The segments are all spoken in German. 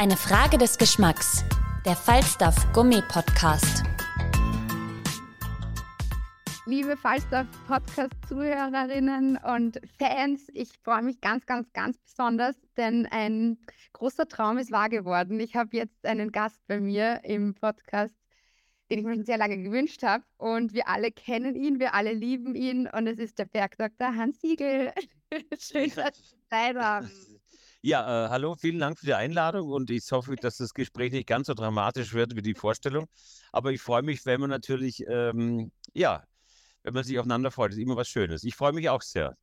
Eine Frage des Geschmacks. Der Falstaff Gummi Podcast. Liebe Falstaff Podcast Zuhörerinnen und Fans, ich freue mich ganz, ganz, ganz besonders, denn ein großer Traum ist wahr geworden. Ich habe jetzt einen Gast bei mir im Podcast, den ich mir schon sehr lange gewünscht habe. Und wir alle kennen ihn, wir alle lieben ihn. Und es ist der Bergdoktor Hans Siegel. Schön, dass Sie Zeit haben. Ja, äh, hallo, vielen Dank für die Einladung und ich hoffe, dass das Gespräch nicht ganz so dramatisch wird wie die Vorstellung. Aber ich freue mich, wenn man natürlich, ähm, ja, wenn man sich aufeinander freut, das ist immer was Schönes. Ich freue mich auch sehr.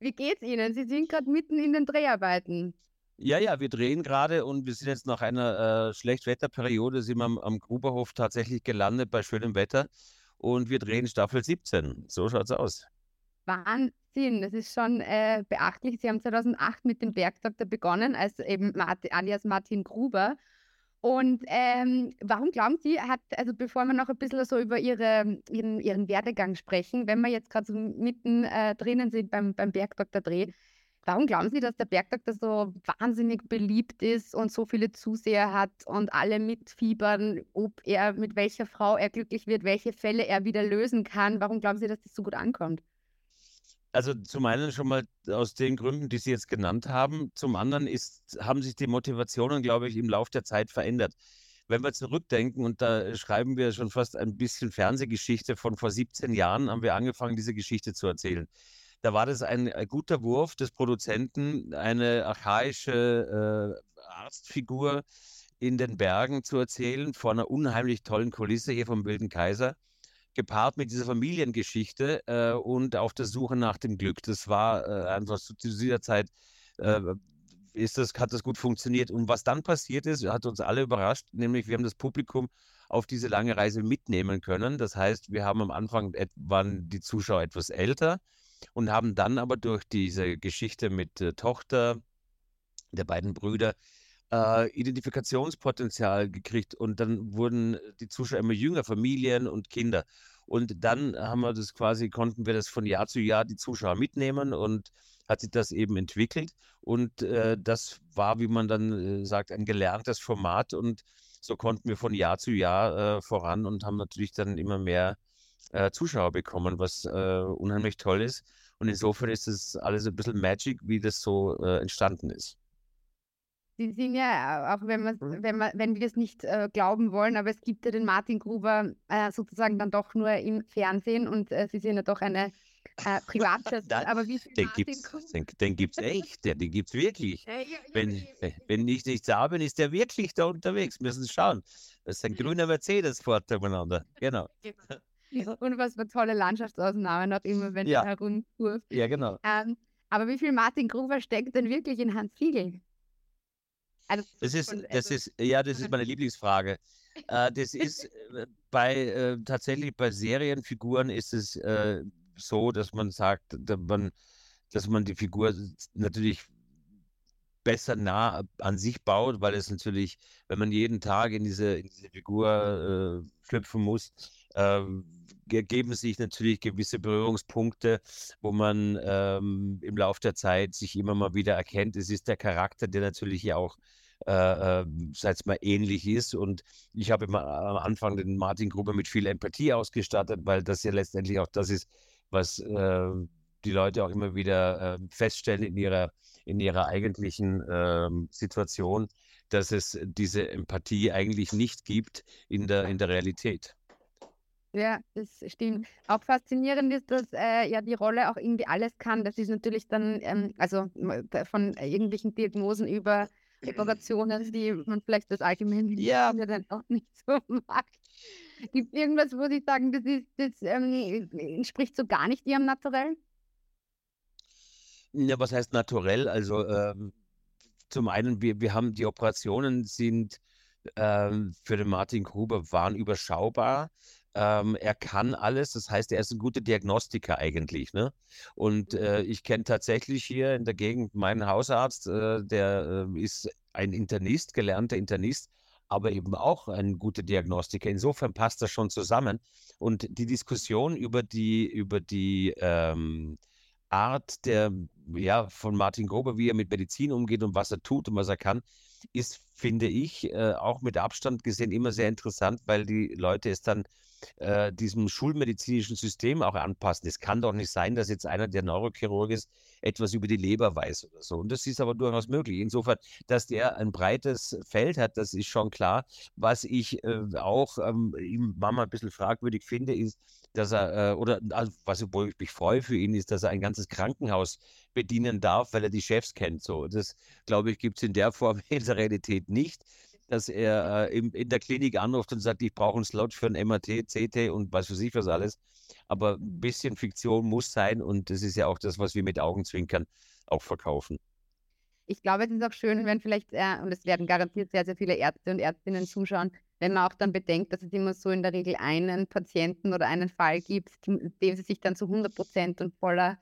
Wie geht's Ihnen? Sie sind gerade mitten in den Dreharbeiten. Ja, ja, wir drehen gerade und wir sind jetzt nach einer äh, Schlechtwetterperiode, sind wir am, am Gruberhof tatsächlich gelandet bei schönem Wetter und wir drehen Staffel 17. So schaut's aus. Wahnsinn, das ist schon äh, beachtlich. Sie haben 2008 mit dem Bergdoktor begonnen, als eben Martin, alias Martin Gruber. Und ähm, warum glauben Sie, hat, also bevor wir noch ein bisschen so über ihre, ihren, ihren Werdegang sprechen, wenn wir jetzt gerade so mitten äh, drinnen sind beim, beim Bergdoktor Dreh, warum glauben Sie, dass der Bergdoktor so wahnsinnig beliebt ist und so viele Zuseher hat und alle mitfiebern, ob er mit welcher Frau er glücklich wird, welche Fälle er wieder lösen kann? Warum glauben Sie, dass das so gut ankommt? Also zum einen schon mal aus den Gründen, die Sie jetzt genannt haben. Zum anderen ist, haben sich die Motivationen, glaube ich, im Laufe der Zeit verändert. Wenn wir zurückdenken, und da schreiben wir schon fast ein bisschen Fernsehgeschichte von vor 17 Jahren, haben wir angefangen, diese Geschichte zu erzählen. Da war das ein, ein guter Wurf des Produzenten, eine archaische äh, Arztfigur in den Bergen zu erzählen, vor einer unheimlich tollen Kulisse hier vom Wilden Kaiser gepaart mit dieser Familiengeschichte äh, und auf der Suche nach dem Glück. Das war äh, einfach zu dieser Zeit, äh, ist das, hat das gut funktioniert. Und was dann passiert ist, hat uns alle überrascht, nämlich wir haben das Publikum auf diese lange Reise mitnehmen können. Das heißt, wir haben am Anfang waren die Zuschauer etwas älter und haben dann aber durch diese Geschichte mit äh, Tochter der beiden Brüder äh, Identifikationspotenzial gekriegt und dann wurden die Zuschauer immer jünger, Familien und Kinder. Und dann haben wir das quasi, konnten wir das von Jahr zu Jahr die Zuschauer mitnehmen und hat sich das eben entwickelt. Und äh, das war, wie man dann äh, sagt, ein gelerntes Format. Und so konnten wir von Jahr zu Jahr äh, voran und haben natürlich dann immer mehr äh, Zuschauer bekommen, was äh, unheimlich toll ist. Und insofern ist es alles ein bisschen Magic, wie das so entstanden ist. Sie sind ja, auch wenn, man, mhm. wenn, man, wenn wir es nicht äh, glauben wollen, aber es gibt ja den Martin Gruber äh, sozusagen dann doch nur im Fernsehen und äh, Sie sind ja doch eine äh, Privatperson. aber wie den gibt es den, den gibt's echt, den, den gibt es wirklich. Ja, ja, wenn, ja, wenn ich nichts habe, ist der wirklich da unterwegs. Müssen Sie schauen. Das ist ein grüner Mercedes fort umeinander. Genau. genau. Und was für tolle Landschaftsaufnahmen auch immer, wenn ja. er herumkurft. Ja, genau. Ähm, aber wie viel Martin Gruber steckt denn wirklich in Hans Fiegel? Also, das ist, das ist, ja, das ist meine Lieblingsfrage. Äh, das ist äh, bei äh, tatsächlich bei Serienfiguren ist es äh, so, dass man sagt, dass man, dass man die Figur natürlich besser nah an sich baut, weil es natürlich, wenn man jeden Tag in diese, in diese Figur äh, schlüpfen muss, ähm, ergeben sich natürlich gewisse Berührungspunkte, wo man ähm, im Laufe der Zeit sich immer mal wieder erkennt. Es ist der Charakter, der natürlich ja auch äh, äh, sag mal, ähnlich ist. Und ich habe immer am Anfang den Martin Gruber mit viel Empathie ausgestattet, weil das ja letztendlich auch das ist, was äh, die Leute auch immer wieder äh, feststellen in ihrer, in ihrer eigentlichen äh, Situation, dass es diese Empathie eigentlich nicht gibt in der, in der Realität. Ja, das stimmt. Auch faszinierend ist, dass äh, ja die Rolle auch irgendwie alles kann. Das ist natürlich dann, ähm, also von irgendwelchen Diagnosen über Operationen, die man vielleicht das allgemein ja. dann auch nicht so mag. Gibt es irgendwas, wo Sie sagen, das, ist, das ähm, entspricht so gar nicht Ihrem Naturell? Ja, was heißt naturell? Also ähm, zum einen, wir, wir haben die Operationen sind ähm, für den Martin Gruber waren überschaubar. Ähm, er kann alles, das heißt, er ist ein guter Diagnostiker eigentlich. Ne? Und Mhm. äh, ich kenne tatsächlich hier in der Gegend meinen Hausarzt, äh, der äh, ist ein Internist, gelernter Internist, aber eben auch ein guter Diagnostiker. Insofern passt das schon zusammen. Und die Diskussion über die, über die ähm, Art der, ja, von Martin Gruber, wie er mit Medizin umgeht und was er tut und was er kann, ist, finde ich, äh, auch mit Abstand gesehen immer sehr interessant, weil die Leute es dann äh, diesem schulmedizinischen System auch anpassen. Es kann doch nicht sein, dass jetzt einer, der Neurochirurg ist, etwas über die Leber weiß oder so. Und das ist aber durchaus möglich. Insofern, dass der ein breites Feld hat, das ist schon klar. Was ich äh, auch ähm, ihm manchmal ein bisschen fragwürdig finde, ist, dass er, äh, oder also, was wo ich mich freue für ihn, ist, dass er ein ganzes Krankenhaus bedienen darf, weil er die Chefs kennt. So, das glaube ich, gibt es in der Form in der Realität nicht, dass er äh, in, in der Klinik anruft und sagt, ich brauche einen Slot für ein MRT, CT und was für sich was alles. Aber ein bisschen Fiktion muss sein und das ist ja auch das, was wir mit Augenzwinkern auch verkaufen. Ich glaube, es ist auch schön, wenn vielleicht, äh, und es werden garantiert sehr, sehr viele Ärzte und Ärztinnen zuschauen, wenn man auch dann bedenkt, dass es immer so in der Regel einen Patienten oder einen Fall gibt, dem sie sich dann zu 100 Prozent und voller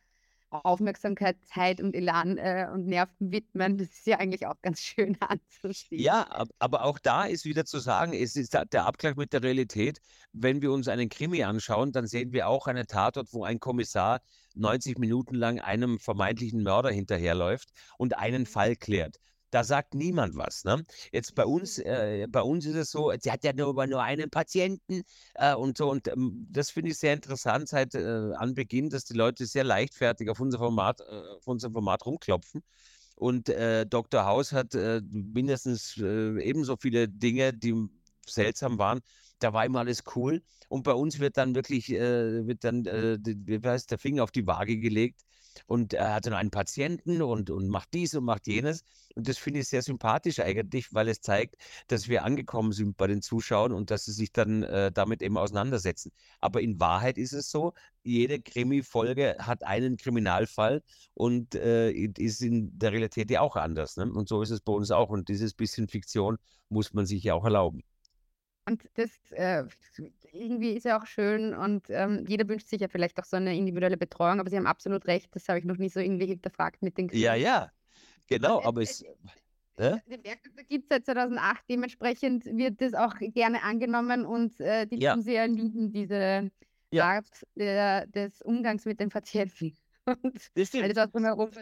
Aufmerksamkeit, Zeit und Elan äh, und Nerven widmen. Das ist ja eigentlich auch ganz schön anzusehen. Ja, ab- aber auch da ist wieder zu sagen, es ist da- der Abgleich mit der Realität. Wenn wir uns einen Krimi anschauen, dann sehen wir auch einen Tatort, wo ein Kommissar 90 Minuten lang einem vermeintlichen Mörder hinterherläuft und einen Fall klärt. Da sagt niemand was. Ne? Jetzt bei uns, äh, bei uns ist es so, sie hat ja nur, nur einen Patienten äh, und so. Und ähm, das finde ich sehr interessant seit äh, Anbeginn, dass die Leute sehr leichtfertig auf unser Format, äh, auf unser Format rumklopfen. Und äh, Dr. House hat äh, mindestens ebenso viele Dinge, die seltsam waren. Da war immer alles cool. Und bei uns wird dann wirklich, wird dann, wie heißt, der Finger auf die Waage gelegt. Und er hatte noch einen Patienten und, und macht dies und macht jenes. Und das finde ich sehr sympathisch eigentlich, weil es zeigt, dass wir angekommen sind bei den Zuschauern und dass sie sich dann äh, damit eben auseinandersetzen. Aber in Wahrheit ist es so, jede Krimi-Folge hat einen Kriminalfall und äh, ist in der Realität ja auch anders. Ne? Und so ist es bei uns auch. Und dieses bisschen Fiktion muss man sich ja auch erlauben. Und das äh, irgendwie ist ja auch schön und ähm, jeder wünscht sich ja vielleicht auch so eine individuelle Betreuung, aber Sie haben absolut recht, das habe ich noch nie so irgendwie hinterfragt mit den Ja, Krimis. ja, genau. Äh, Aber es, äh? Den Werkstatt gibt es seit 2008, dementsprechend wird das auch gerne angenommen und äh, die Ja. Zuseher lieben diese Ja. Art der, des Umgangs mit den Patienten. Und Das stimmt.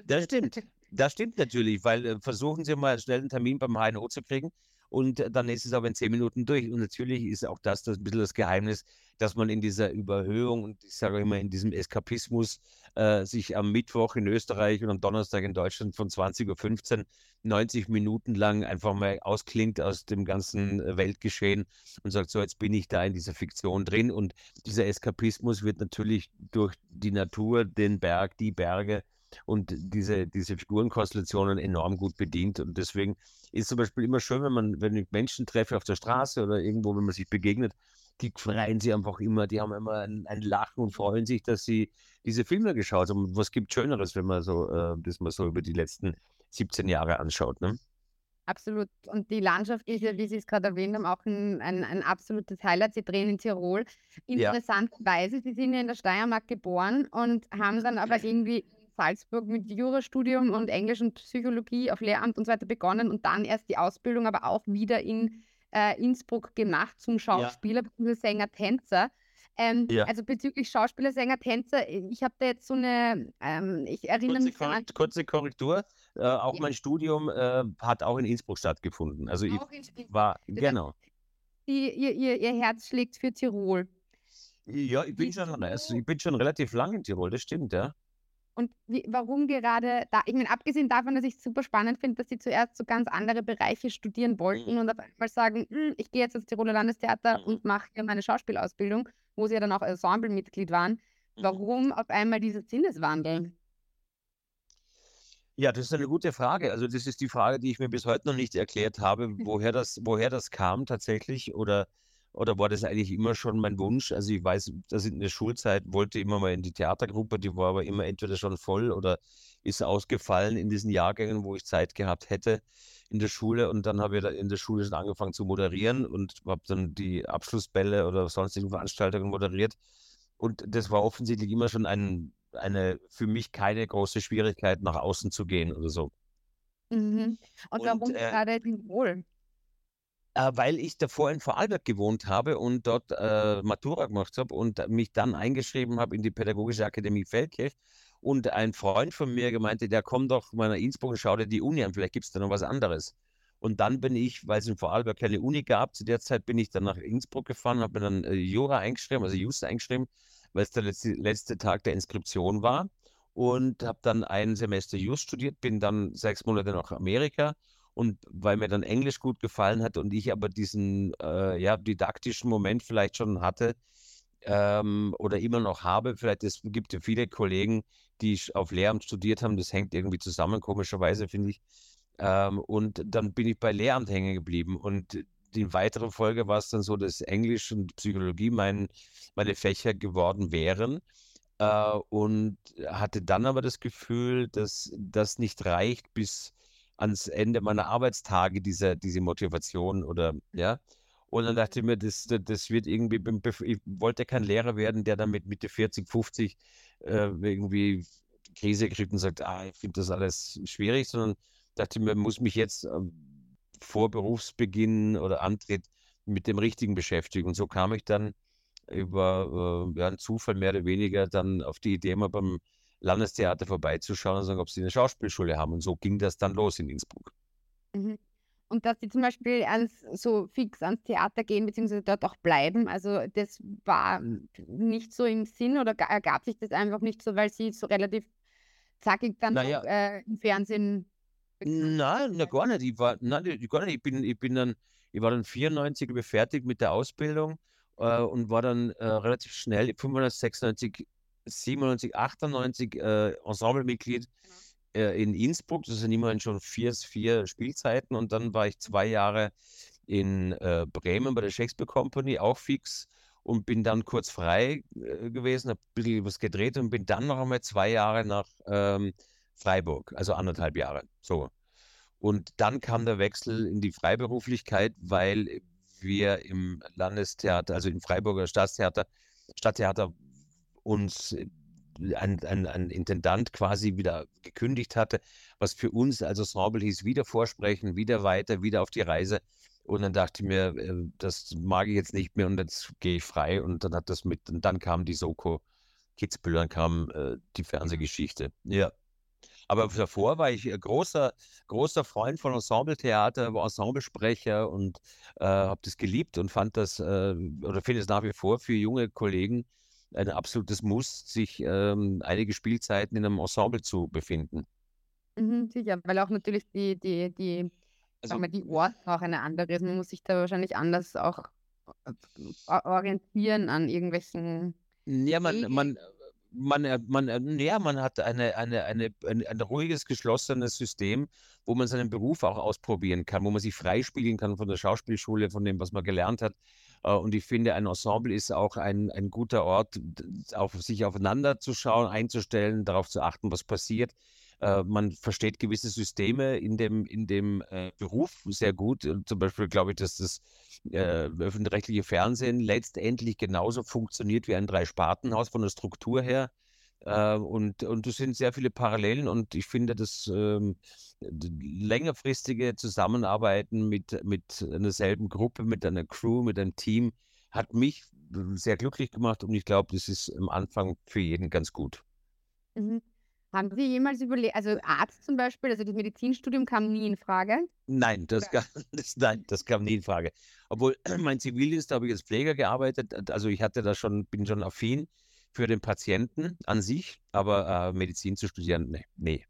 Das stimmt. Das stimmt natürlich, weil äh, versuchen Sie mal schnell einen Termin beim HNO zu kriegen und äh, dann ist es aber in zehn Minuten durch. Und natürlich ist auch das, das ein bisschen das Geheimnis, dass man in dieser Überhöhung und ich sage immer in diesem Eskapismus äh, sich am Mittwoch in Österreich und am Donnerstag in Deutschland von 20.15 Uhr 90 Minuten lang einfach mal ausklingt aus dem ganzen äh, Weltgeschehen und sagt, so jetzt bin ich da in dieser Fiktion drin. Und dieser Eskapismus wird natürlich durch die Natur, den Berg, die Berge und diese, diese Figurenkonstellationen enorm gut bedient. Und deswegen ist zum Beispiel immer schön, wenn man, wenn ich Menschen treffe auf der Straße oder irgendwo, wenn man sich begegnet, die freuen sich einfach immer, die haben immer ein, ein Lachen und freuen sich, dass sie diese Filme geschaut haben. Und was gibt Schöneres, wenn man so, äh, das mal so über die letzten 17 Jahre anschaut, ne? Absolut. Und die Landschaft ist ja, wie Sie es gerade erwähnt haben, auch ein, ein, ein absolutes Highlight. Sie drehen in Tirol. Ja. Interessanterweise, Sie sind ja in der Steiermark geboren und haben dann aber irgendwie Salzburg mit Jurastudium und Englisch und Psychologie auf Lehramt und so weiter begonnen und dann erst die Ausbildung aber auch wieder in äh, Innsbruck gemacht zum Schauspieler bzw. Sänger, Tänzer. Ähm, Ja. Also bezüglich Schauspieler, Sänger, Tänzer, ich habe da jetzt so eine, ähm, ich erinnere Kurze, mich so an Korrekt, kurze Korrektur. Äh, auch Ja. mein Studium äh, hat auch in Innsbruck stattgefunden. Also ich auch in, in war, genau. die, ihr, ihr, ihr Herz schlägt für Tirol. Ja, ich bin schon, also ich bin schon relativ lang in Tirol, das stimmt, ja. Und wie, warum gerade da? Ich meine, abgesehen davon, dass ich es super spannend finde, dass sie zuerst so ganz andere Bereiche studieren wollten und auf einmal sagen, "Hm, ich gehe jetzt ins Tiroler Landestheater Mhm. und mache hier meine Schauspielausbildung, wo sie ja dann auch Ensemblemitglied waren. Mhm. Warum auf einmal dieser Sinneswandel? Ja, das ist eine gute Frage. Also das ist die Frage, die ich mir bis heute noch nicht erklärt habe, woher das, woher das kam tatsächlich oder oder war das eigentlich immer schon mein Wunsch? Also ich weiß, dass in der Schulzeit wollte immer mal in die Theatergruppe, die war aber immer entweder schon voll oder ist ausgefallen in diesen Jahrgängen, wo ich Zeit gehabt hätte in der Schule. Und dann habe ich in der Schule schon angefangen zu moderieren und habe dann die Abschlussbälle oder sonstigen Veranstaltungen moderiert. Und das war offensichtlich immer schon ein, eine für mich keine große Schwierigkeit, nach außen zu gehen oder so. Mhm. Und, warum Und, äh, gerade Tirol? Äh, weil ich davor in Vorarlberg gewohnt habe und dort äh, Matura gemacht habe und mich dann eingeschrieben habe in die Pädagogische Akademie Feldkirch. Und ein Freund von mir gemeinte, der kommt doch mal nach Innsbruck und schau dir die Uni an, vielleicht gibt es da noch was anderes. Und dann bin ich, weil es in Vorarlberg keine Uni gab, zu der Zeit bin ich dann nach Innsbruck gefahren, habe mir dann äh, Jura eingeschrieben, also Just eingeschrieben, weil es der letzte, letzte Tag der Inskription war. Und habe dann ein Semester Just studiert, bin dann sechs Monate nach Amerika und weil mir dann Englisch gut gefallen hat und ich aber diesen äh, ja, didaktischen Moment vielleicht schon hatte ähm, oder immer noch habe, vielleicht es gibt ja viele Kollegen, die auf Lehramt studiert haben, das hängt irgendwie zusammen, komischerweise finde ich. Ähm, und dann bin ich bei Lehramt hängen geblieben und in weiterer Folge war es dann so, dass Englisch und Psychologie mein, meine Fächer geworden wären. Äh, und hatte dann aber das Gefühl, dass das nicht reicht bis ans Ende meiner Arbeitstage diese, diese Motivation oder ja. Und dann dachte ich mir, das, das wird irgendwie, ich wollte kein Lehrer werden, der dann mit Mitte 40, 50 äh, irgendwie Krise kriegt und sagt, ah, ich finde das alles schwierig, sondern dachte mir, muss mich jetzt äh, vor Berufsbeginn oder Antritt mit dem Richtigen beschäftigen. Und so kam ich dann über äh, ja, einen Zufall mehr oder weniger dann auf die Idee, mal beim Landestheater vorbeizuschauen und sagen, ob sie eine Schauspielschule haben. Und so ging das dann los in Innsbruck. Mhm. Und dass sie zum Beispiel ans, so fix ans Theater gehen, beziehungsweise dort auch bleiben, also das war nicht so im Sinn oder ergab sich das einfach nicht so, weil sie so relativ zackig dann naja. auch, äh, im Fernsehen. Nein, na, gar nicht. Ich war, nein, gar nicht. Ich bin, ich bin dann, ich war dann 94 fertig mit der Ausbildung äh, und war dann äh, relativ schnell 596 97, 98 äh, Ensemblemitglied genau. äh, in Innsbruck. Das sind immerhin schon vier, vier Spielzeiten. Und dann war ich zwei Jahre in äh, Bremen bei der Shakespeare Company, auch fix. Und bin dann kurz frei äh, gewesen, habe ein bisschen was gedreht und bin dann noch einmal zwei Jahre nach ähm, Freiburg, also anderthalb Jahre. So. Und dann kam der Wechsel in die Freiberuflichkeit, weil wir im Landestheater, also im Freiburger Staatstheater, Stadttheater uns äh, ein, ein, ein Intendant quasi wieder gekündigt hatte, was für uns als Ensemble hieß, wieder vorsprechen, wieder weiter, wieder auf die Reise. Und dann dachte ich mir, äh, das mag ich jetzt nicht mehr und jetzt gehe ich frei. Und dann hat das mit, und dann kam die Soko Kitzbühel, dann kam äh, die Fernsehgeschichte. Ja. Aber davor war ich großer, großer Freund von Ensembletheater, war Ensemblesprecher und äh, habe das geliebt und fand das, äh, oder finde es nach wie vor für junge Kollegen ein absolutes Muss, sich ähm, einige Spielzeiten in einem Ensemble zu befinden. Mhm, sicher, weil auch natürlich die, die, die, also, sagen wir, die Ort auch eine andere ist. Man muss sich da wahrscheinlich anders auch äh, orientieren an irgendwelchen. Ja, man, man, man, äh, man, äh, ja, man hat eine, eine, eine, ein, ein ruhiges, geschlossenes System, wo man seinen Beruf auch ausprobieren kann, wo man sich freispielen kann von der Schauspielschule, von dem, was man gelernt hat. Äh, und ich finde, ein Ensemble ist auch ein, ein guter Ort, auf sich aufeinander zu schauen, einzustellen, darauf zu achten, was passiert. Äh, man versteht gewisse Systeme in dem, in dem äh, Beruf sehr gut. Zum Beispiel glaube ich, dass das äh, öffentlich-rechtliche Fernsehen letztendlich genauso funktioniert wie ein Dreispartenhaus von der Struktur her. Äh, und, und es sind sehr viele Parallelen und ich finde, dass ähm, längerfristige Zusammenarbeiten mit, mit einer selben Gruppe, mit einer Crew, mit einem Team hat mich sehr glücklich gemacht und ich glaube, das ist am Anfang für jeden ganz gut. Mhm. Haben Sie jemals überlegt, also Arzt zum Beispiel, also das Medizinstudium kam nie in Frage? Nein, das, kam, das, nein, das kam nie in Frage. Obwohl mein Zivildienst, da habe ich als Pfleger gearbeitet, also ich hatte da schon, bin schon affin für den Patienten an sich, aber äh, Medizin zu studieren, nee, nee.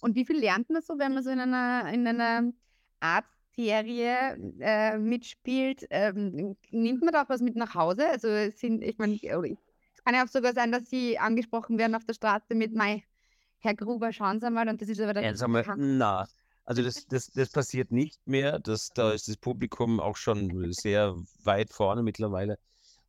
Und wie viel lernt man so, wenn man so in einer, in einer Arztserie äh, mitspielt? Ähm, nimmt man da auch was mit nach Hause? Also sind, ich meine, es kann ja auch sogar sein, dass sie angesprochen werden auf der Straße mit Mai, Herr Gruber, schauen Sie mal, und das ist aber dann. Ja, na, Also das, das, das passiert nicht mehr. Das, da ist das Publikum auch schon sehr weit vorne mittlerweile.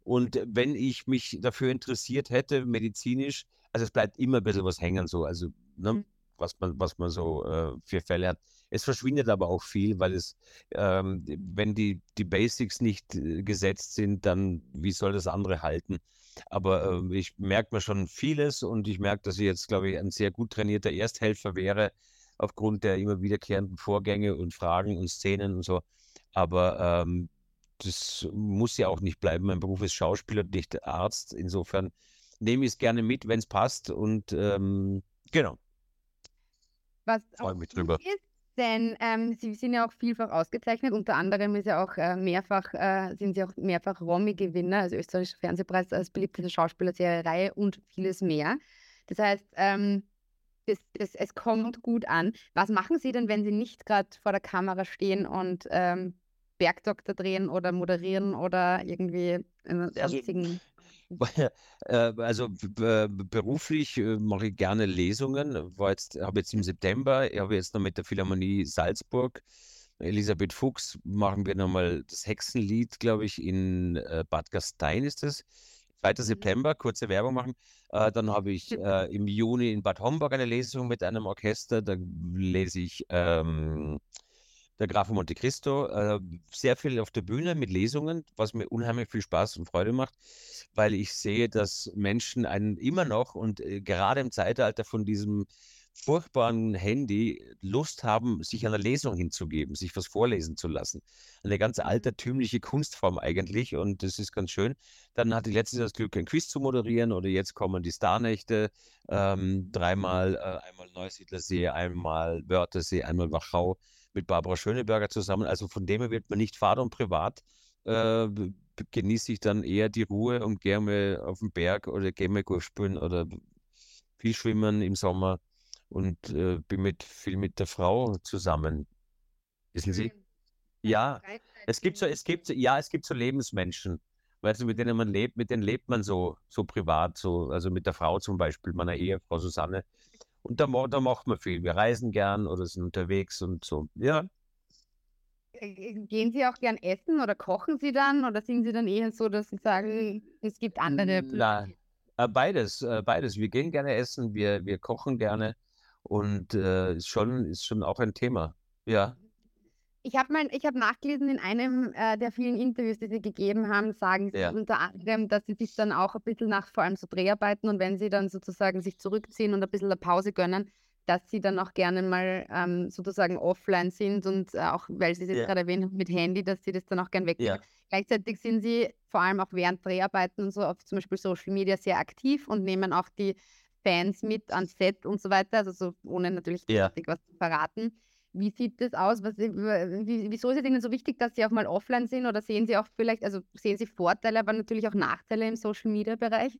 Und wenn ich mich dafür interessiert hätte, medizinisch, also es bleibt immer ein bisschen was hängen, so, also ne, mhm. was man, was man so äh, für Fälle hat. Es verschwindet aber auch viel, weil es, ähm, wenn die, die Basics nicht äh, gesetzt sind, dann wie soll das andere halten? Aber äh, ich merke mir schon vieles und ich merke, dass ich jetzt, glaube ich, ein sehr gut trainierter Ersthelfer wäre, aufgrund der immer wiederkehrenden Vorgänge und Fragen und Szenen und so. Aber ähm, das muss ja auch nicht bleiben. Mein Beruf ist Schauspieler, nicht Arzt. Insofern nehme ich es gerne mit, wenn es passt. Und ähm, genau. Was Freue mich drüber. Ist, denn ähm, Sie sind ja auch vielfach ausgezeichnet. Unter anderem ist ja auch äh, mehrfach, äh, sind Sie auch mehrfach Romy-Gewinner, also österreichischer Fernsehpreis als beliebteste Schauspielerserie und vieles mehr. Das heißt, ähm, das, das, es kommt gut an. Was machen Sie denn, wenn Sie nicht gerade vor der Kamera stehen und ähm, Bergdoktor drehen oder moderieren oder irgendwie einen also, sonstigen... Äh, also beruflich äh, mache ich gerne Lesungen. War jetzt, habe jetzt im September, ich habe jetzt noch mit der Philharmonie Salzburg, Elisabeth Fuchs, machen wir nochmal das Hexenlied, glaube ich, in äh, Bad Gastein ist es. 2. Mhm. September, kurze Werbung machen. Äh, dann habe ich äh, im Juni in Bad Homburg eine Lesung mit einem Orchester. Da lese ich ähm, der Graf von Monte Cristo. Äh, sehr viel auf der Bühne mit Lesungen, was mir unheimlich viel Spaß und Freude macht, weil ich sehe, dass Menschen einen immer noch und äh, gerade im Zeitalter von diesem furchtbaren Handy Lust haben, sich einer Lesung hinzugeben, sich was vorlesen zu lassen. Eine ganz altertümliche Kunstform eigentlich und das ist ganz schön. Dann hatte ich letztes Jahr das Glück, ein Quiz zu moderieren oder jetzt kommen die Starnächte, ähm, dreimal, äh, einmal Neusiedlersee, einmal Wörthersee, einmal Wachau mit Barbara Schöneberger zusammen. Also von dem her wird man nicht Fahrt und privat äh, genieße ich dann eher die Ruhe und gehe mal auf den Berg oder gehe mal Golf spielen oder viel schwimmen im Sommer und äh, bin mit, viel mit der Frau zusammen. Wissen Sie? Ja, es gibt so, es gibt, ja, es gibt so Lebensmenschen, weißt du, mit denen man lebt, mit denen lebt man so, so privat, so, also mit der Frau zum Beispiel, meiner Ehefrau Susanne. Und da, da macht man viel. Wir reisen gern oder sind unterwegs und so. Ja. Äh, äh, gehen Sie auch gern essen oder kochen Sie dann oder sind Sie dann eher so, dass Sie sagen, es gibt andere? Nein, äh, beides, beides. Wir gehen gerne essen, wir, wir kochen gerne und äh, ist, schon, ist schon auch ein Thema. Ja. Ich habe hab nachgelesen in einem äh, der vielen Interviews, die Sie gegeben haben, sagen Sie ja. unter anderem, dass Sie sich dann auch ein bisschen nach vor allem so Dreharbeiten und wenn Sie dann sozusagen sich zurückziehen und ein bisschen eine Pause gönnen, dass Sie dann auch gerne mal ähm, sozusagen offline sind und äh, auch, weil Sie es jetzt ja. gerade erwähnt haben mit Handy, dass Sie das dann auch gerne wegnehmen. Ja. Gleichzeitig sind Sie vor allem auch während Dreharbeiten und so auf zum Beispiel Social Media sehr aktiv und nehmen auch die Fans mit ans Set und so weiter, also so ohne natürlich ja. was zu verraten. Wie sieht das aus? Was, wie, wieso ist es Ihnen so wichtig, dass Sie auch mal offline sind oder sehen Sie auch vielleicht, also sehen Sie Vorteile, aber natürlich auch Nachteile im Social Media Bereich?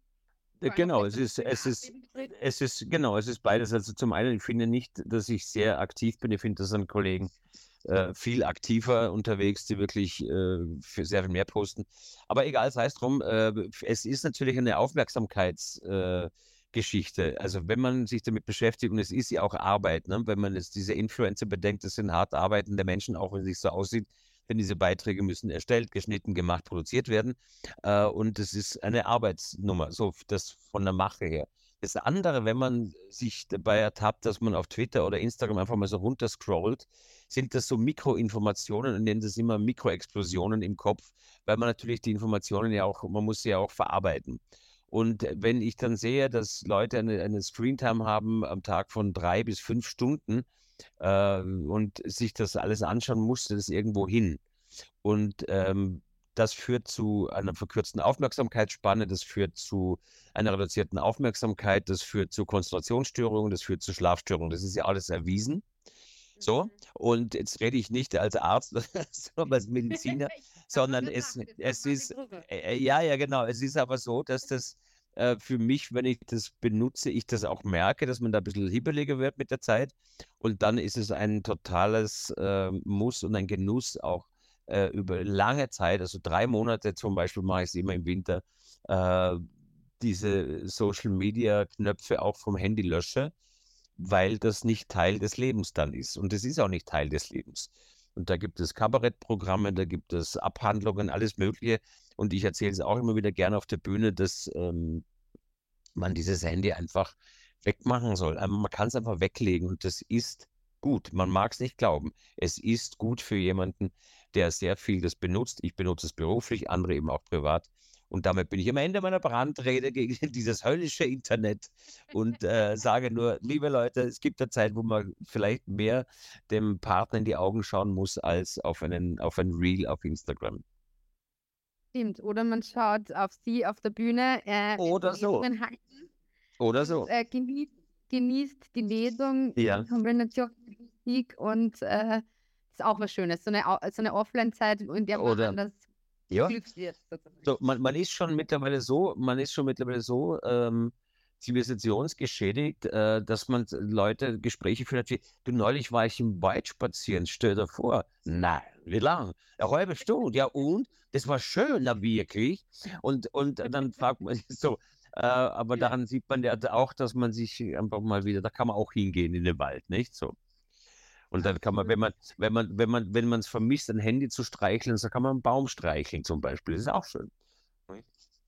Äh, genau, es ist, es ist, es ist, genau, es ist beides. Also zum einen, ich finde nicht, dass ich sehr aktiv bin. Ich finde, dass sind Kollegen äh, viel aktiver unterwegs, die wirklich äh, für sehr viel mehr posten. Aber egal, sei es drum, äh, es ist natürlich eine Aufmerksamkeits- äh, Geschichte. Also wenn man sich damit beschäftigt, und es ist ja auch Arbeit, ne? wenn man jetzt diese Influencer bedenkt, das sind hart arbeitende Menschen, auch wenn es sich so aussieht, denn diese Beiträge müssen erstellt, geschnitten, gemacht, produziert werden. Äh, und es ist eine Arbeitsnummer, so das von der Mache her. Das andere, wenn man sich dabei ertappt, dass man auf Twitter oder Instagram einfach mal so runterscrollt, sind das so Mikroinformationen und nennen das immer Mikroexplosionen im Kopf, weil man natürlich die Informationen ja auch, man muss sie ja auch verarbeiten. Und wenn ich dann sehe, dass Leute eine, eine Screentime haben am Tag von drei bis fünf Stunden äh, und sich das alles anschauen, musste das irgendwo hin. Und ähm, das führt zu einer verkürzten Aufmerksamkeitsspanne, das führt zu einer reduzierten Aufmerksamkeit, das führt zu Konzentrationsstörungen, das führt zu Schlafstörungen. Das ist ja alles erwiesen. So, mhm. und jetzt rede ich nicht als Arzt, sondern als Mediziner, sondern es, es ist, äh, ja, ja, genau, es ist aber so, dass das äh, für mich, wenn ich das benutze, ich das auch merke, dass man da ein bisschen hibbeliger wird mit der Zeit. Und dann ist es ein totales äh, Muss und ein Genuss auch äh, über lange Zeit, also drei Monate zum Beispiel mache ich es immer im Winter, äh, diese Social Media Knöpfe auch vom Handy lösche weil das nicht Teil des Lebens dann ist. Und es ist auch nicht Teil des Lebens. Und da gibt es Kabarettprogramme, da gibt es Abhandlungen, alles Mögliche. Und ich erzähle es auch immer wieder gerne auf der Bühne, dass ähm, man dieses Handy einfach wegmachen soll. Aber man kann es einfach weglegen und das ist gut. Man mag es nicht glauben. Es ist gut für jemanden, der sehr viel das benutzt. Ich benutze es beruflich, andere eben auch privat. Und damit bin ich am Ende meiner Brandrede gegen dieses höllische Internet und äh, sage nur, liebe Leute, es gibt eine Zeit, wo man vielleicht mehr dem Partner in die Augen schauen muss, als auf einen, auf ein Reel auf Instagram. Stimmt. Oder man schaut auf sie auf der Bühne. Äh, Oder so. Halten, Oder so. Äh, genießt, genießt, die Lesung ja. in Kombination mit Musik und äh, ist auch was Schönes. So eine, so eine Offline-Zeit, in der man das ja. So, man, man ist schon mittlerweile so, man ist schon mittlerweile so ähm, zivilisationsgeschädigt, äh, dass man Leute Gespräche führt wie, du neulich war ich im Wald spazieren, stell dir vor. Nein, wie lang? Eine halbe Stunde, ja und? Das war schön, na wirklich. Und, und dann fragt man sich so, äh, aber daran sieht man ja auch, dass man sich einfach mal wieder, da kann man auch hingehen in den Wald, nicht so. Und dann kann man, wenn man, wenn man, wenn man, wenn man es vermisst, ein Handy zu streicheln, so kann man einen Baum streicheln zum Beispiel. Das ist auch schön.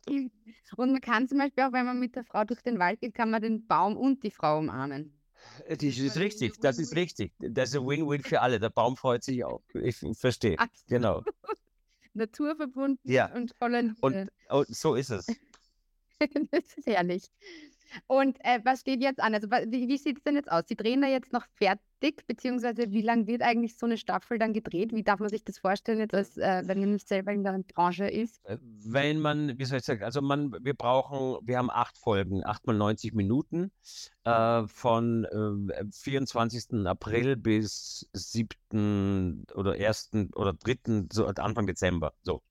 Und man kann zum Beispiel auch, wenn man mit der Frau durch den Wald geht, kann man den Baum und die Frau umarmen. Das ist richtig, das ist richtig. Das ist ein Win-Win für alle. Der Baum freut sich auch. Ich verstehe. Genau. Naturverbunden ja. und voller. Und, und so ist es. das ist herrlich. Und äh, was steht jetzt an? Also wie, wie sieht es denn jetzt aus? Sie drehen da jetzt noch fertig, beziehungsweise wie lange wird eigentlich so eine Staffel dann gedreht? Wie darf man sich das vorstellen, jetzt als, äh, wenn man nicht selber in der Branche ist? Äh, wenn man, wie soll ich sagen, also man, wir brauchen, wir haben acht Folgen, acht mal 90 Minuten äh, von äh, 24. April bis 7. oder 1. oder 3. so Anfang Dezember. So.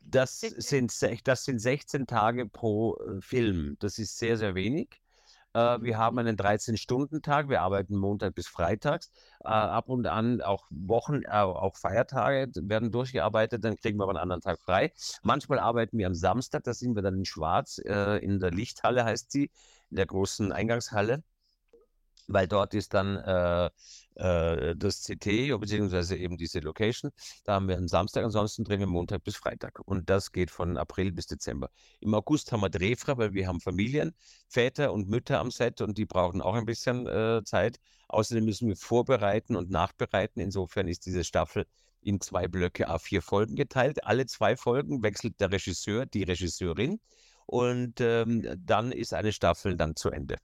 Das sind, das sind 16 Tage pro äh, Film. Das ist sehr, sehr wenig. Äh, wir haben einen 13-Stunden-Tag. Wir arbeiten Montag bis Freitags. Äh, ab und an auch Wochen, äh, auch Feiertage werden durchgearbeitet. Dann kriegen wir aber einen anderen Tag frei. Manchmal arbeiten wir am Samstag. Da sind wir dann in Schwarz äh, in der Lichthalle, heißt sie, in der großen Eingangshalle weil dort ist dann äh, äh, das CT, beziehungsweise eben diese Location. Da haben wir einen Samstag, ansonsten drehen wir Montag bis Freitag. Und das geht von April bis Dezember. Im August haben wir Drehfrei, weil wir haben Familien, Väter und Mütter am Set und die brauchen auch ein bisschen äh, Zeit. Außerdem müssen wir vorbereiten und nachbereiten. Insofern ist diese Staffel in zwei Blöcke A4 Folgen geteilt. Alle zwei Folgen wechselt der Regisseur, die Regisseurin. Und ähm, dann ist eine Staffel dann zu Ende.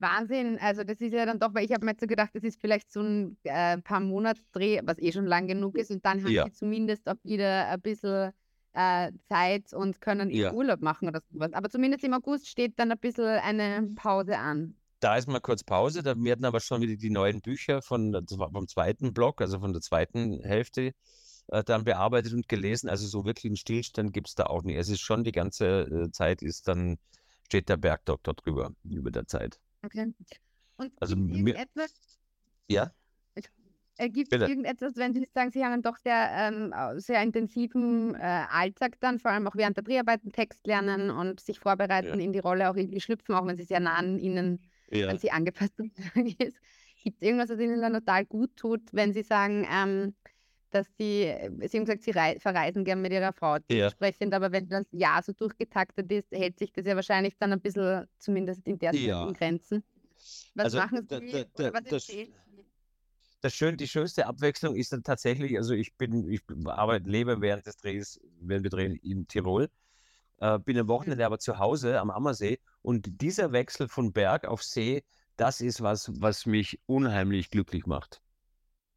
Wahnsinn. Also das ist ja dann doch, weil ich habe mir so gedacht, das ist vielleicht so ein äh, paar Monatsdreh, was eh schon lang genug ist. Und dann haben ja. sie zumindest auch wieder ein bisschen äh, Zeit und können ja. Urlaub machen oder sowas. Aber zumindest im August steht dann ein bisschen eine Pause an. Da ist mal kurz Pause, da werden aber schon wieder die neuen Bücher von, vom zweiten Block, also von der zweiten Hälfte, äh, dann bearbeitet und gelesen. Also so wirklich einen Stillstand gibt es da auch nicht. Es ist schon die ganze äh, Zeit ist dann, steht der Bergdoktor drüber, über der Zeit. Okay. Und also gibt mir, etwas, ja? Gibt es irgendetwas, wenn Sie sagen, Sie haben einen doch sehr, ähm, sehr intensiven äh, Alltag dann, vor allem auch während der Dreharbeiten Text lernen und sich vorbereiten ja. in die Rolle, auch irgendwie schlüpfen, auch wenn sie sehr nah an Ihnen, ja. an Sie angepasst ist. Gibt es irgendwas, was Ihnen dann total gut tut, wenn Sie sagen, ähm, dass Sie, Sie haben gesagt, Sie verreisen gerne mit Ihrer Frau entsprechend, ja. aber wenn das Jahr so durchgetaktet ist, hält sich das ja wahrscheinlich dann ein bisschen, zumindest in der ja. in Grenzen. Was also, machen Sie? Da, da, was das, das schön, die schönste Abwechslung ist dann tatsächlich, also ich bin, ich arbeite, lebe während des Drehs, während wir drehen in Tirol, äh, bin am Wochenende aber zu Hause am Ammersee und dieser Wechsel von Berg auf See, das ist was, was mich unheimlich glücklich macht.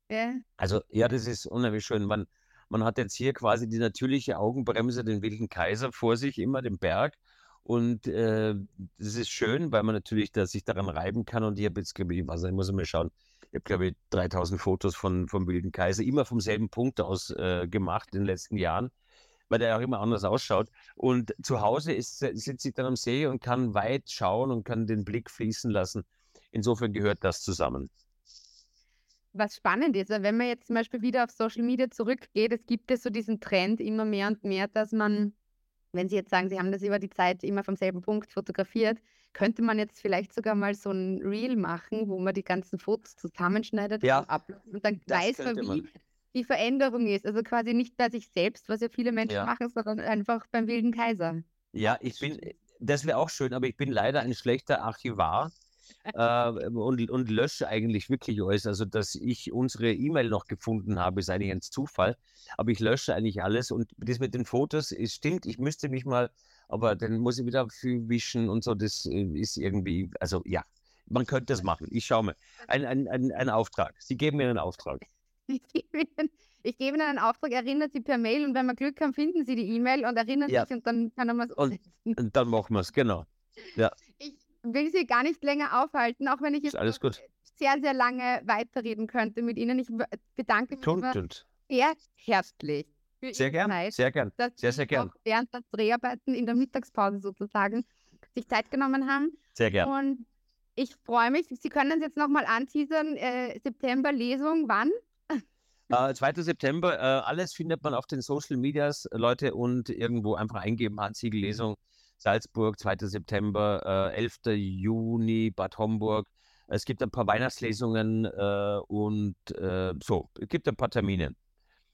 Ja. Also, ja, das ist unheimlich schön. Man, man hat jetzt hier quasi die natürliche Augenbremse, den wilden Kaiser vor sich, immer den Berg. Und äh, das ist schön, weil man natürlich da sich daran reiben kann. Und ich habe jetzt, glaube ich, was, ich muss mal schauen, ich habe, glaube ich, 3000 Fotos von, vom wilden Kaiser, immer vom selben Punkt aus äh, gemacht in den letzten Jahren, weil der auch immer anders ausschaut. Und zu Hause ist, sitze ich dann am See und kann weit schauen und kann den Blick fließen lassen. Insofern gehört das zusammen was spannend ist, wenn man jetzt zum Beispiel wieder auf Social Media zurückgeht, es gibt ja so diesen Trend immer mehr und mehr, dass man wenn Sie jetzt sagen, Sie haben das über die Zeit immer vom selben Punkt fotografiert, könnte man jetzt vielleicht sogar mal so ein Reel machen, wo man die ganzen Fotos zusammenschneidet Ja, und uploadet und dann weiß man, wie man. die Veränderung ist. Also quasi nicht bei sich selbst, was ja viele Menschen Ja. machen, sondern einfach beim wilden Kaiser. Ja, ich bin, das wäre auch schön, aber ich bin leider ein schlechter Archivar äh, und, und lösche eigentlich wirklich alles. Also, dass ich unsere E-Mail noch gefunden habe, ist eigentlich ein Zufall. Aber ich lösche eigentlich alles. Und das mit den Fotos, es stimmt, ich müsste mich mal, aber dann muss ich wieder viel wischen und so. Das äh, ist irgendwie, also ja, man könnte das machen. Ich schaue mal. Ein, ein, ein, ein Auftrag. Sie geben mir einen Auftrag. Ich gebe Ihnen, ich gebe Ihnen einen Auftrag, erinnert Sie per Mail und wenn wir Glück haben, finden Sie die E-Mail und erinnern Ja. sich und dann kann man es Und- umsetzen. Und dann machen wir es, genau. Ich will Sie gar nicht länger aufhalten, auch wenn ich jetzt sehr, sehr lange weiterreden könnte mit Ihnen. Ich bedanke mich Tun, immer tun. sehr herzlich für Sehr gern, Zeit, sehr gern. dass sehr, sehr gern. auch während der Dreharbeiten in der Mittagspause sozusagen sich Zeit genommen haben. Sehr gern. Und ich freue mich. Sie können es jetzt nochmal anteasern. Äh, September Lesung, wann? Äh, 2. September, äh, alles findet man auf den Social Medias, Leute, und irgendwo einfach eingeben, Hans-Siegel-Lesung, Salzburg, 2. September, äh, 11. Juni, Bad Homburg. Es gibt ein paar Weihnachtslesungen äh, und äh, so, es gibt ein paar Termine.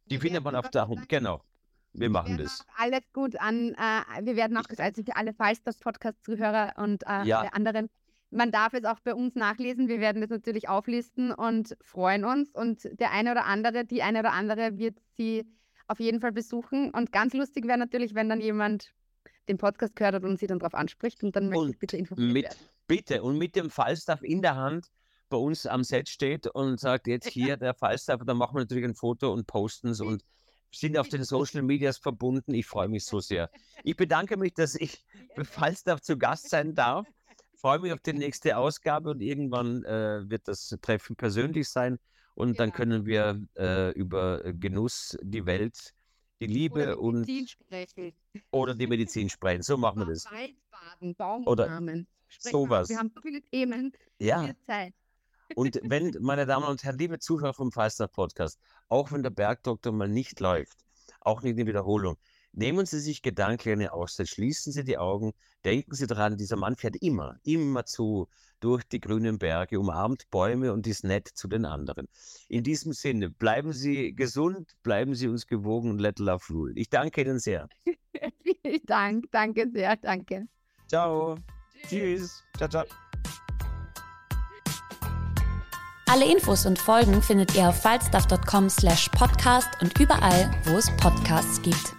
Die Wir findet man auf der Homepage. Genau, wir wir machen werden das. alles gut an. Äh, wir werden auch, also für alle Falstaff-Podcast-Zuhörer und äh, Ja. alle anderen, man darf es auch bei uns nachlesen. Wir werden das natürlich auflisten und freuen uns. Und der eine oder andere, die eine oder andere wird sie auf jeden Fall besuchen. Und ganz lustig wäre natürlich, wenn dann jemand den Podcast gehört hat und sie dann darauf anspricht und dann möchte ich bitte informiert mit, werden. bitte, und mit dem Falstaff in der Hand bei uns am Set steht und sagt, jetzt hier der Falstaff, dann machen wir natürlich ein Foto und posten es und sind auf den Social Medias verbunden. Ich freue mich so sehr. Ich bedanke mich, dass ich bei Falstaff zu Gast sein darf. Freue mich auf die nächste Ausgabe und irgendwann äh, wird das Treffen persönlich sein und dann können wir äh, über Genuss, die Welt, die Liebe Oder und Medizin sprechen. oder die Medizin sprechen. So machen wir das. Waldbaden, Oder sowas. Wir haben so viele Themen. Ja. Viel Zeit. Und wenn, meine Damen und Herren, liebe Zuhörer vom Falstaff Podcast, auch wenn der Bergdoktor mal nicht läuft, auch nicht in Wiederholung, nehmen Sie sich gedanklich eine Auszeit, schließen Sie die Augen, denken Sie daran, dieser Mann fährt immer, immer zu durch die grünen Berge, umarmt Bäume und ist nett zu den anderen. In diesem Sinne, bleiben Sie gesund, bleiben Sie uns gewogen und let love rule. Ich danke Ihnen sehr. Vielen Dank. Danke sehr. Danke. Ciao. Tschüss. Ciao, ciao. Alle Infos und Folgen findet ihr auf falstaff.com slash podcast und überall, wo es Podcasts gibt.